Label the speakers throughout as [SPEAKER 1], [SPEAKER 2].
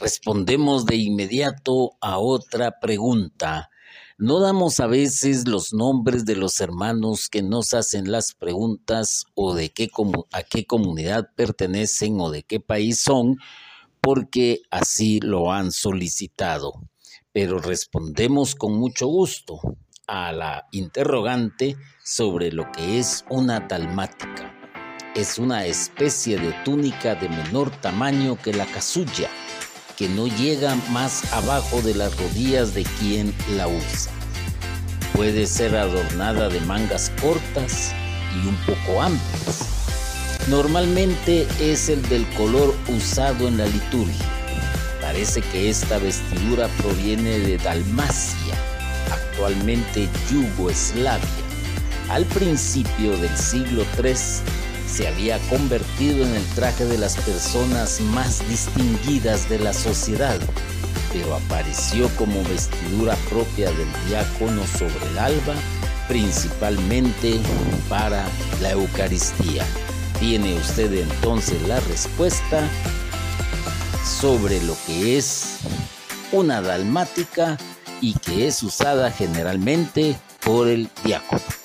[SPEAKER 1] Respondemos de inmediato a otra pregunta. No damos a veces los nombres de los hermanos que nos hacen las preguntas o de qué a qué comunidad pertenecen o de qué país son, porque así lo han solicitado. Pero respondemos con mucho gusto a la interrogante sobre lo que es una dalmática. Es una especie de túnica de menor tamaño que la casulla que no llega más abajo de las rodillas de quien la usa. Puede ser adornada de mangas cortas y un poco amplias. Normalmente es el del color usado en la liturgia. Parece que esta vestidura proviene de Dalmacia, actualmente Yugoslavia. Al principio del siglo III se había convertido en el traje de las personas más distinguidas de la sociedad, pero apareció como vestidura propia del diácono sobre el alba, principalmente para la Eucaristía. Tiene usted entonces la respuesta sobre lo que es una dalmática y que es usada generalmente por el diácono.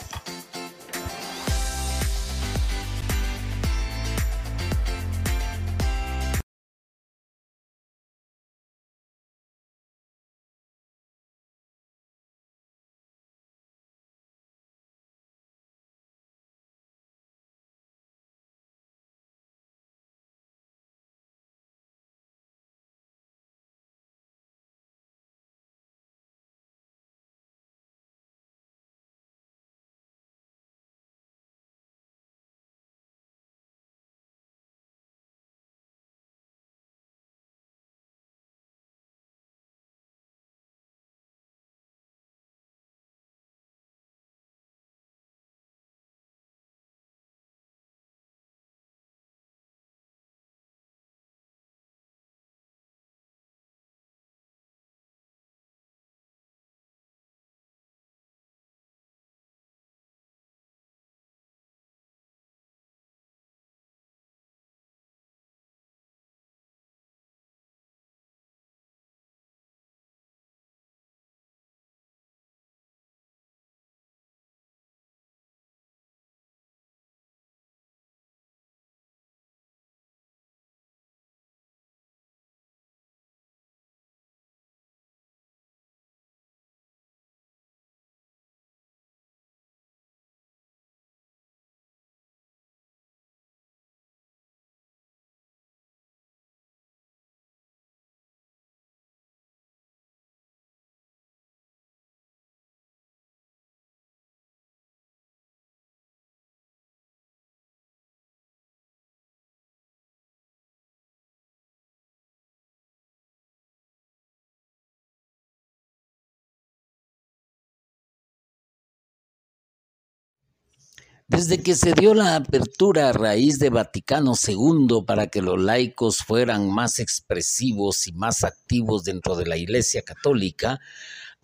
[SPEAKER 1] Desde que se dio la apertura a raíz de Vaticano II para que los laicos fueran más expresivos y más activos dentro de la Iglesia Católica,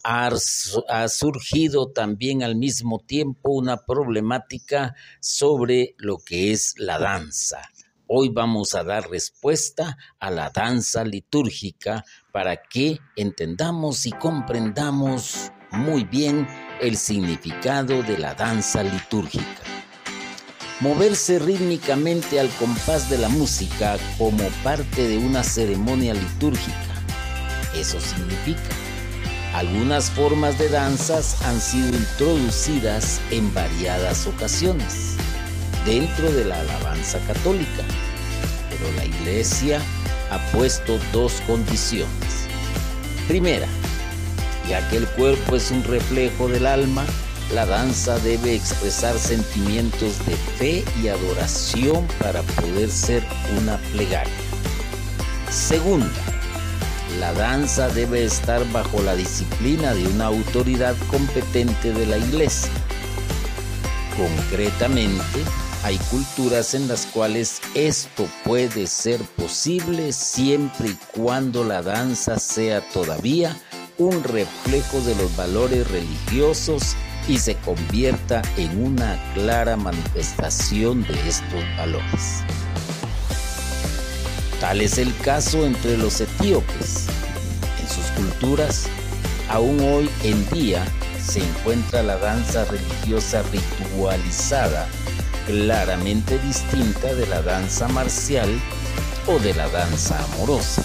[SPEAKER 1] ha, surgido también al mismo tiempo una problemática sobre lo que es la danza. Hoy vamos a dar respuesta a la danza litúrgica para que entendamos y comprendamos muy bien el significado de la danza litúrgica. Moverse rítmicamente al compás de la música como parte de una ceremonia litúrgica. Eso significa. Algunas formas de danzas han sido introducidas en variadas ocasiones dentro de la alabanza católica, pero la iglesia ha puesto dos condiciones. Primera, ya que el cuerpo es un reflejo del alma, la danza debe expresar sentimientos de fe y adoración para poder ser una plegaria. Segunda, la danza debe estar bajo la disciplina de una autoridad competente de la iglesia. Concretamente, hay culturas en las cuales esto puede ser posible siempre y cuando la danza sea todavía un reflejo de los valores religiosos y se convierta en una clara manifestación de estos valores. Tal es el caso entre los etíopes. En sus culturas, aún hoy en día se encuentra la danza religiosa ritualizada, claramente distinta de la danza marcial o de la danza amorosa.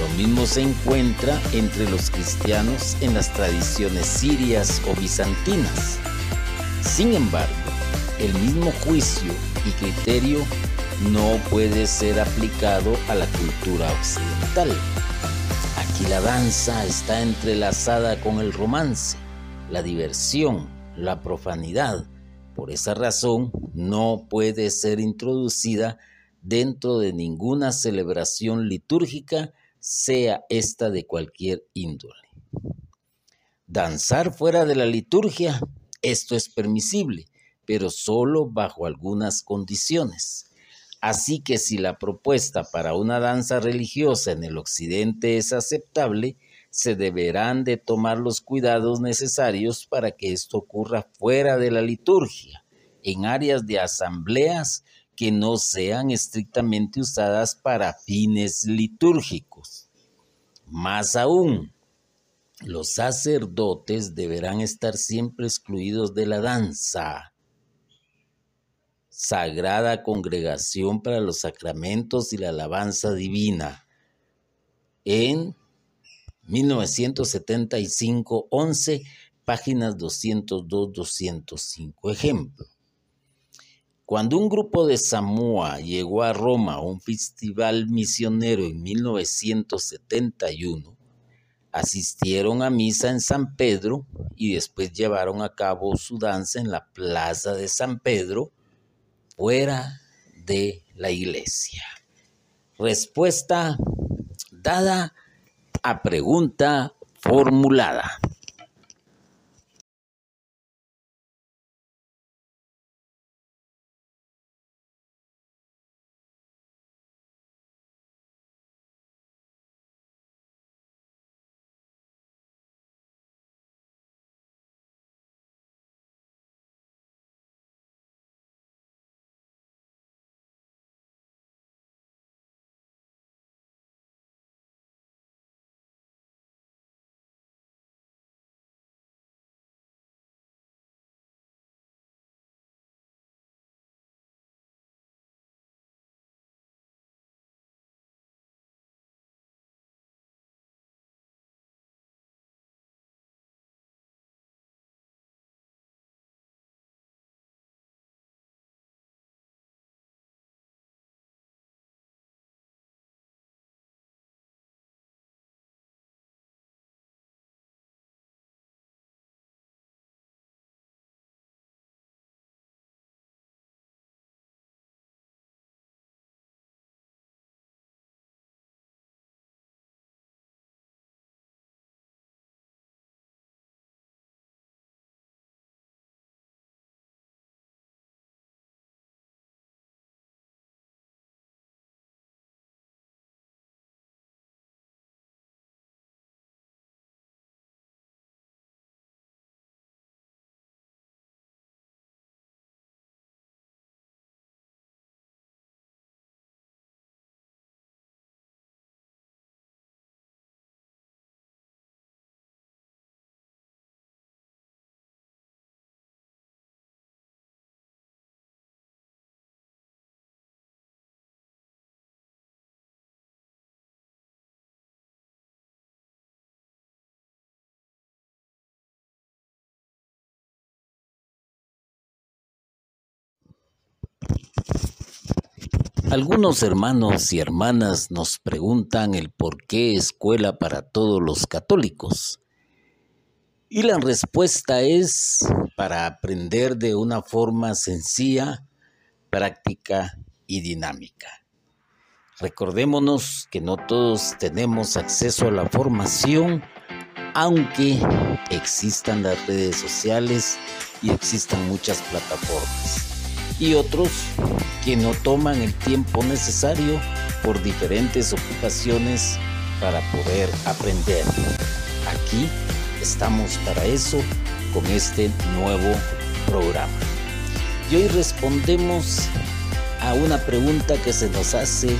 [SPEAKER 1] Lo mismo se encuentra entre los cristianos en las tradiciones sirias o bizantinas. Sin embargo, el mismo juicio y criterio no puede ser aplicado a la cultura occidental. Aquí la danza está entrelazada con el romance, la diversión, la profanidad. Por esa razón, no puede ser introducida dentro de ninguna celebración litúrgica, sea esta de cualquier índole. Danzar fuera de la liturgia, esto es permisible, pero solo bajo algunas condiciones. Así que si la propuesta para una danza religiosa en el occidente es aceptable, se deberán de tomar los cuidados necesarios para que esto ocurra fuera de la liturgia, en áreas de asambleas que no sean estrictamente usadas para fines litúrgicos. Más aún, los sacerdotes deberán estar siempre excluidos de la danza Sagrada Congregación para los Sacramentos y la Alabanza Divina, en 1975, 11, páginas 202-205. Ejemplo. Cuando un grupo de Samoa llegó a Roma a un festival misionero en 1971, asistieron a misa en San Pedro y después llevaron a cabo su danza en la plaza de San Pedro fuera de la iglesia. Respuesta dada a pregunta formulada. Algunos hermanos y hermanas nos preguntan el por qué escuela para todos los católicos. Y la respuesta es para aprender de una forma sencilla, práctica y dinámica. Recordémonos que no todos tenemos acceso a la formación, aunque existan las redes sociales y existan muchas plataformas. Y otros que no toman el tiempo necesario por diferentes ocupaciones para poder aprender. Aquí estamos para eso con este nuevo programa. Y hoy respondemos a una pregunta que se nos hace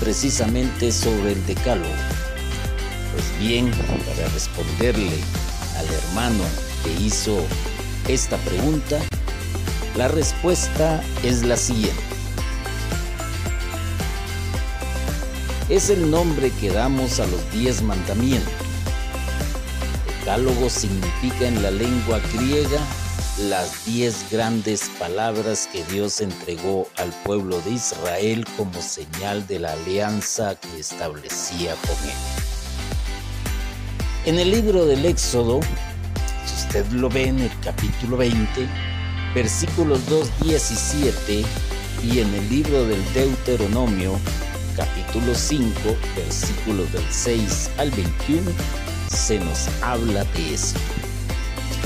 [SPEAKER 1] precisamente sobre el decálogo. Pues bien, para responderle al hermano que hizo esta pregunta, la respuesta es la siguiente. Es el nombre que damos a los diez mandamientos. Decálogo significa en la lengua griega las diez grandes palabras que Dios entregó al pueblo de Israel como señal de la alianza que establecía con él. En el libro del Éxodo, si usted lo ve en el capítulo 20, versículos 2, 17, y en el libro del Deuteronomio, capítulo 5, versículos del 6 al 21, se nos habla de esto.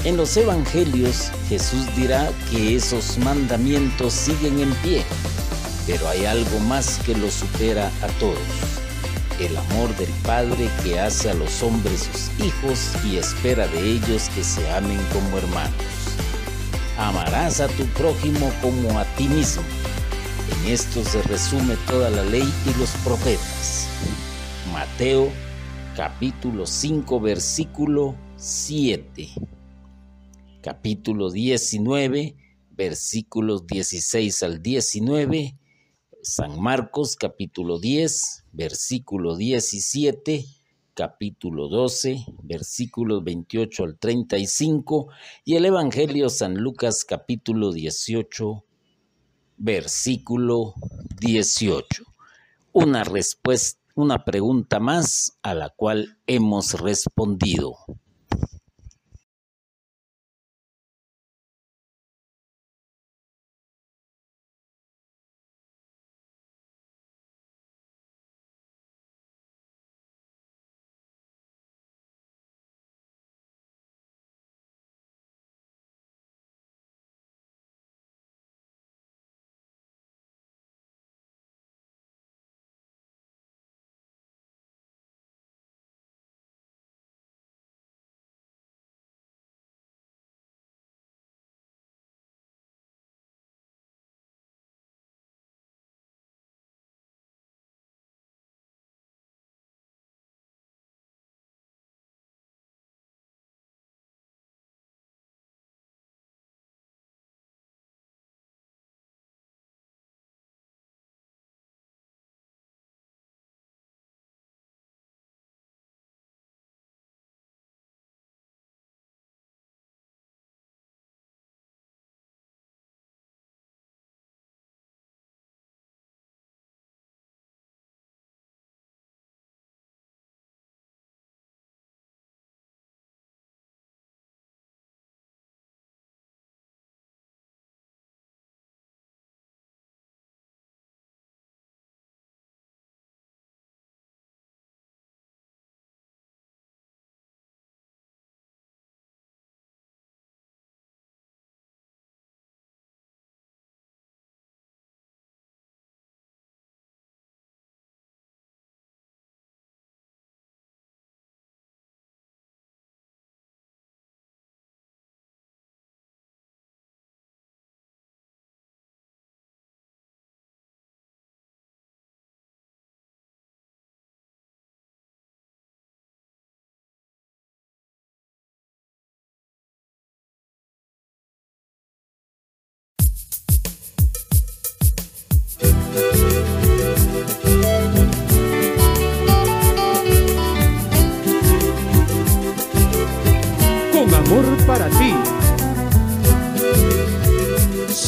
[SPEAKER 1] En los evangelios Jesús dirá que esos mandamientos siguen en pie, pero hay algo más que lo supera a todos. El amor del Padre que hace a los hombres sus hijos y espera de ellos que se amen como hermanos. Amarás a tu prójimo como a ti mismo. En esto se resume toda la ley y los profetas. Mateo capítulo 5 versículo 7 capítulo 19, versículos 16 al 19, San Marcos capítulo 10, versículo 17, capítulo 12, versículos 28 al 35 y el Evangelio San Lucas capítulo 18, versículo 18. Una respuesta, una pregunta más a la cual hemos respondido.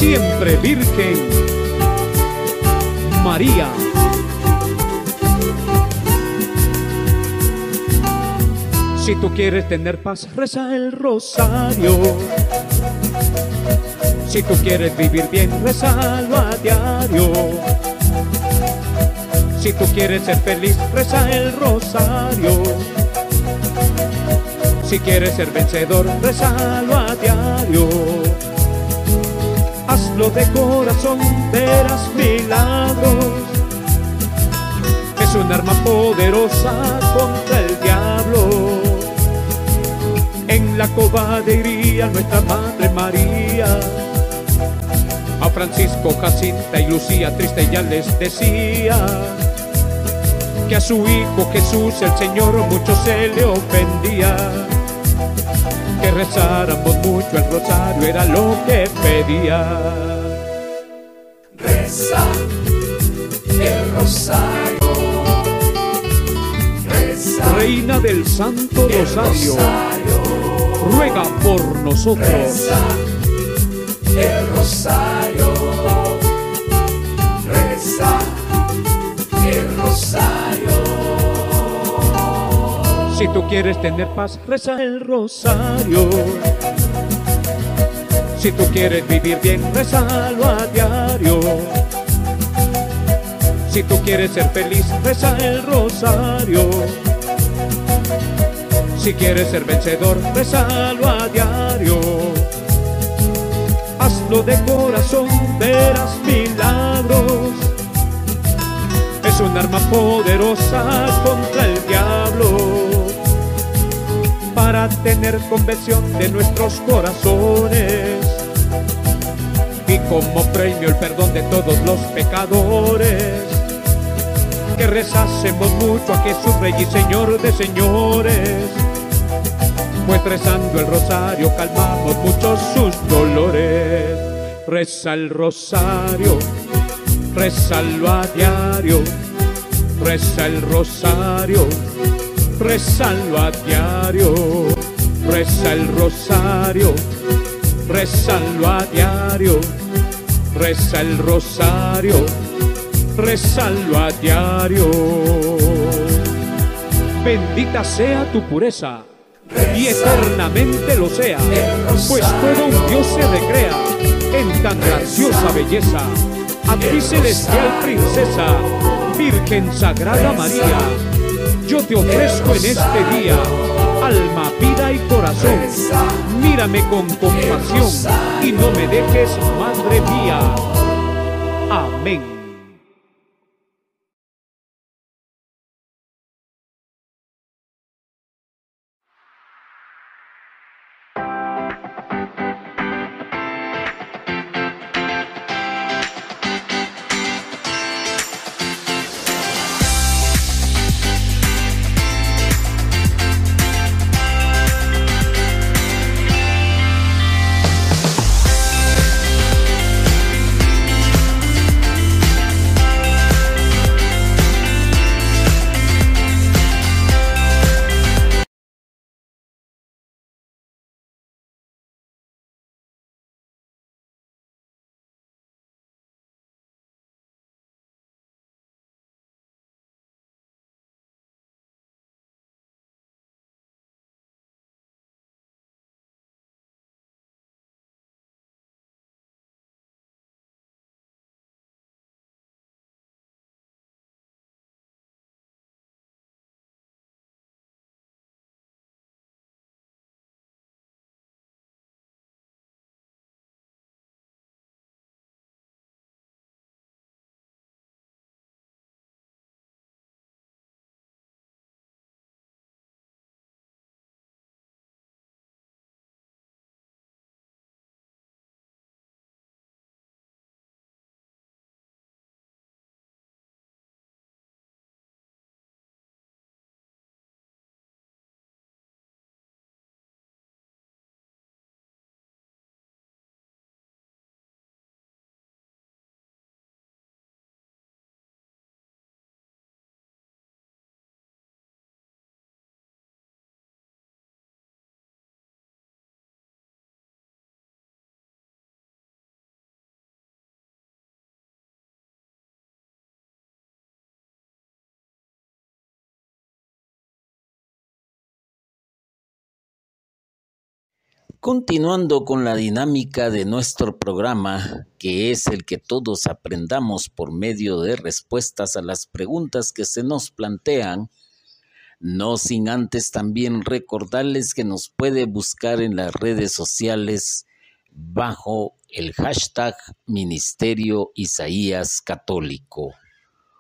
[SPEAKER 2] Siempre Virgen María. Si tú quieres tener paz, reza el rosario. Si tú quieres vivir bien, rezalo a diario. Si tú quieres ser feliz, reza el rosario si quieres ser vencedor, rezalo a diario. Hazlo de corazón, verás milagros. Es un arma poderosa contra el diablo. En la iría nuestra Madre María. A Francisco, Jacinta y Lucía triste ya les decía que a su Hijo Jesús el Señor mucho se le ofendía. Que rezáramos mucho el rosario era lo que pedía.
[SPEAKER 3] Reza el rosario. Reza
[SPEAKER 2] Reina del Santo
[SPEAKER 3] rosario.
[SPEAKER 2] ruega por nosotros.
[SPEAKER 3] Reza el rosario. Reza el rosario.
[SPEAKER 2] Si tú quieres tener paz, reza el rosario. Si tú quieres vivir bien, rezalo a diario. Si tú quieres ser feliz, reza el rosario. Si quieres ser vencedor, rezalo a diario. Hazlo de corazón, verás milagros. Es un arma poderosa contra el diablo para tener convención de nuestros corazones y como premio el perdón de todos los pecadores. Que rezásemos mucho a Jesús Rey y Señor de señores, pues rezando el rosario calmamos muchos sus dolores. Reza el rosario, rezalo a diario, reza el rosario rezalo a diario, reza el rosario, rezalo a diario, reza el rosario, rezalo a diario. Bendita sea tu pureza y eternamente lo sea, pues todo un Dios se recrea en tan graciosa belleza. A ti celestial princesa, Virgen Sagrada María, yo te ofrezco en este día alma, vida y corazón. Mírame con compasión y no me dejes, Madre mía. Amén.
[SPEAKER 1] Continuando con la dinámica de nuestro programa, que es el que todos aprendamos por medio de respuestas a las preguntas que se nos plantean, no sin antes también recordarles que nos puede buscar en las redes sociales bajo el hashtag Ministerio Isaías Católico.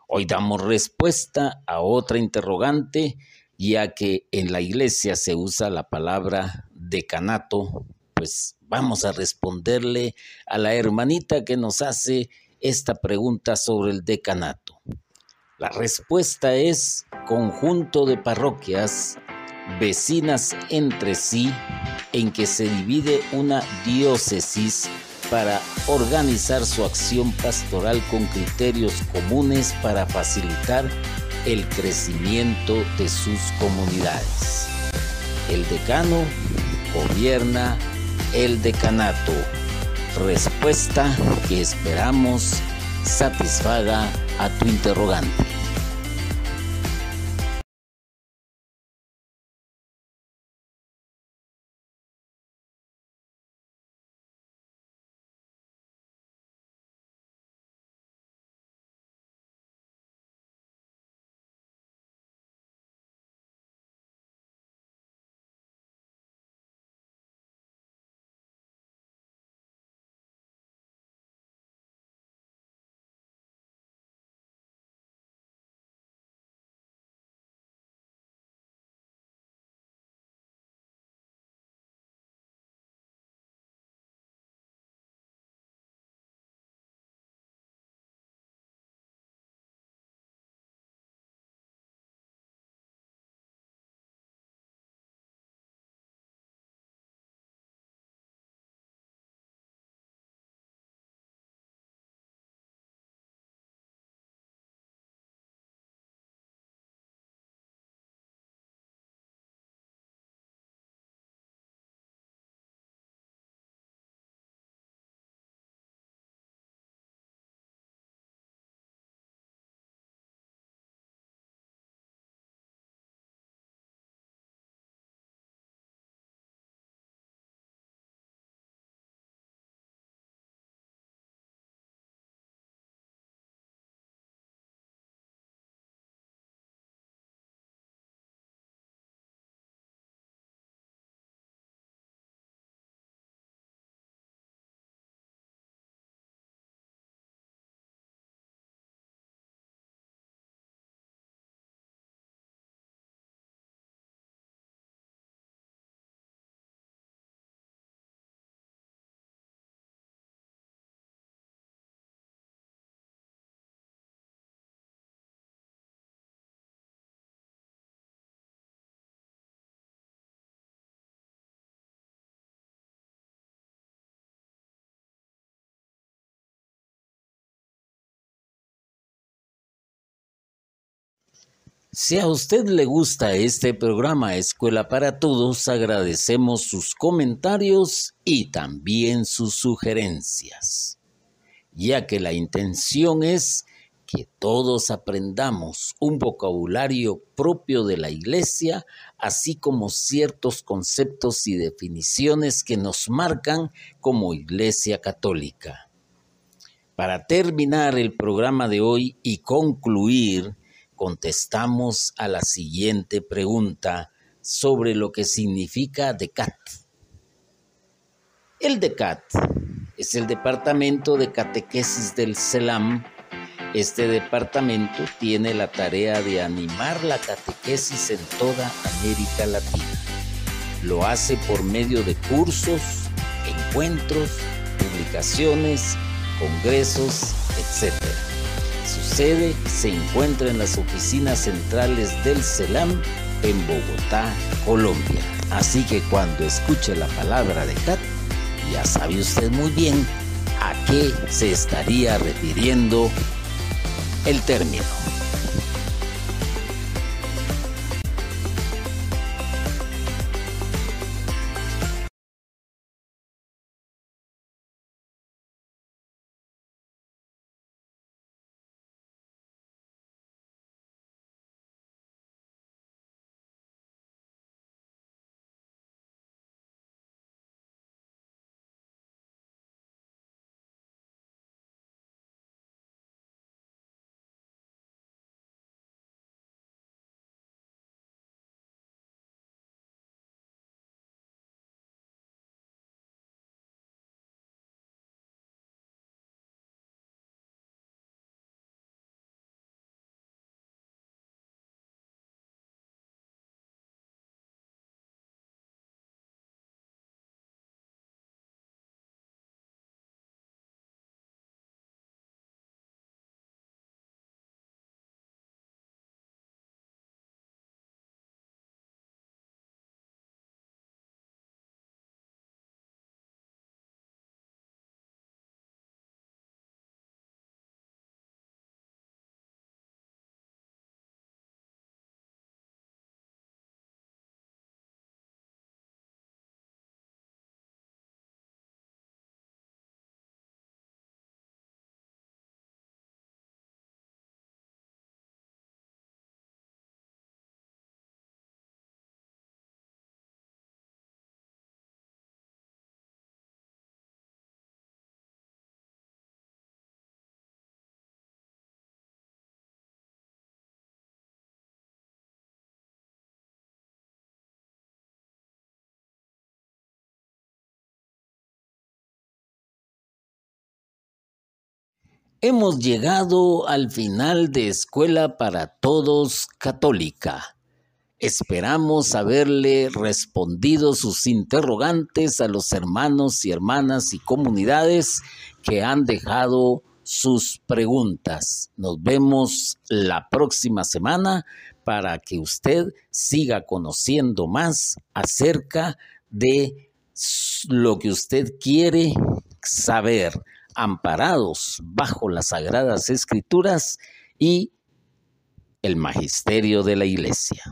[SPEAKER 1] Hoy damos respuesta a otra interrogante, ya que en la iglesia se usa la palabra decanato, pues vamos a responderle a la hermanita que nos hace esta pregunta sobre el decanato. La respuesta es conjunto de parroquias vecinas entre sí en que se divide una diócesis para organizar su acción pastoral con criterios comunes para facilitar el crecimiento de sus comunidades. El decano gobierna el decanato. Respuesta que esperamos satisfaga a tu interrogante. Si a usted le gusta este programa Escuela para Todos, agradecemos sus comentarios y también sus sugerencias, ya que la intención es que todos aprendamos un vocabulario propio de la Iglesia, así como ciertos conceptos y definiciones que nos marcan como Iglesia Católica. Para terminar el programa de hoy y concluir, contestamos a la siguiente pregunta sobre lo que significa DECAT. El DECAT es el Departamento de Catequesis del CELAM. Este departamento tiene la tarea de animar la catequesis en toda América Latina. Lo hace por medio de cursos, encuentros, publicaciones, congresos, etc. Su sede se encuentra en las oficinas centrales del CELAM en Bogotá, Colombia. Así que cuando escuche la palabra de CAT, ya sabe usted muy bien a qué se estaría refiriendo el término. Hemos llegado al final de Escuela para Todos Católica. Esperamos haberle respondido sus interrogantes a los hermanos y hermanas y comunidades que han dejado sus preguntas. Nos vemos la próxima semana para que usted siga conociendo más acerca de lo que usted quiere saber amparados bajo las sagradas escrituras y el magisterio de la iglesia.